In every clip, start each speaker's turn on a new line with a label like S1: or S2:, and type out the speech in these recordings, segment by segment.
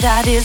S1: do you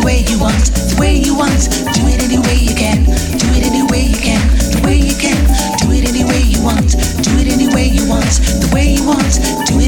S2: any way you want, the way you want. Do it any way you can, do it any way you can, the way you can. Do it any way you want, do it any way you want, the way you want. Do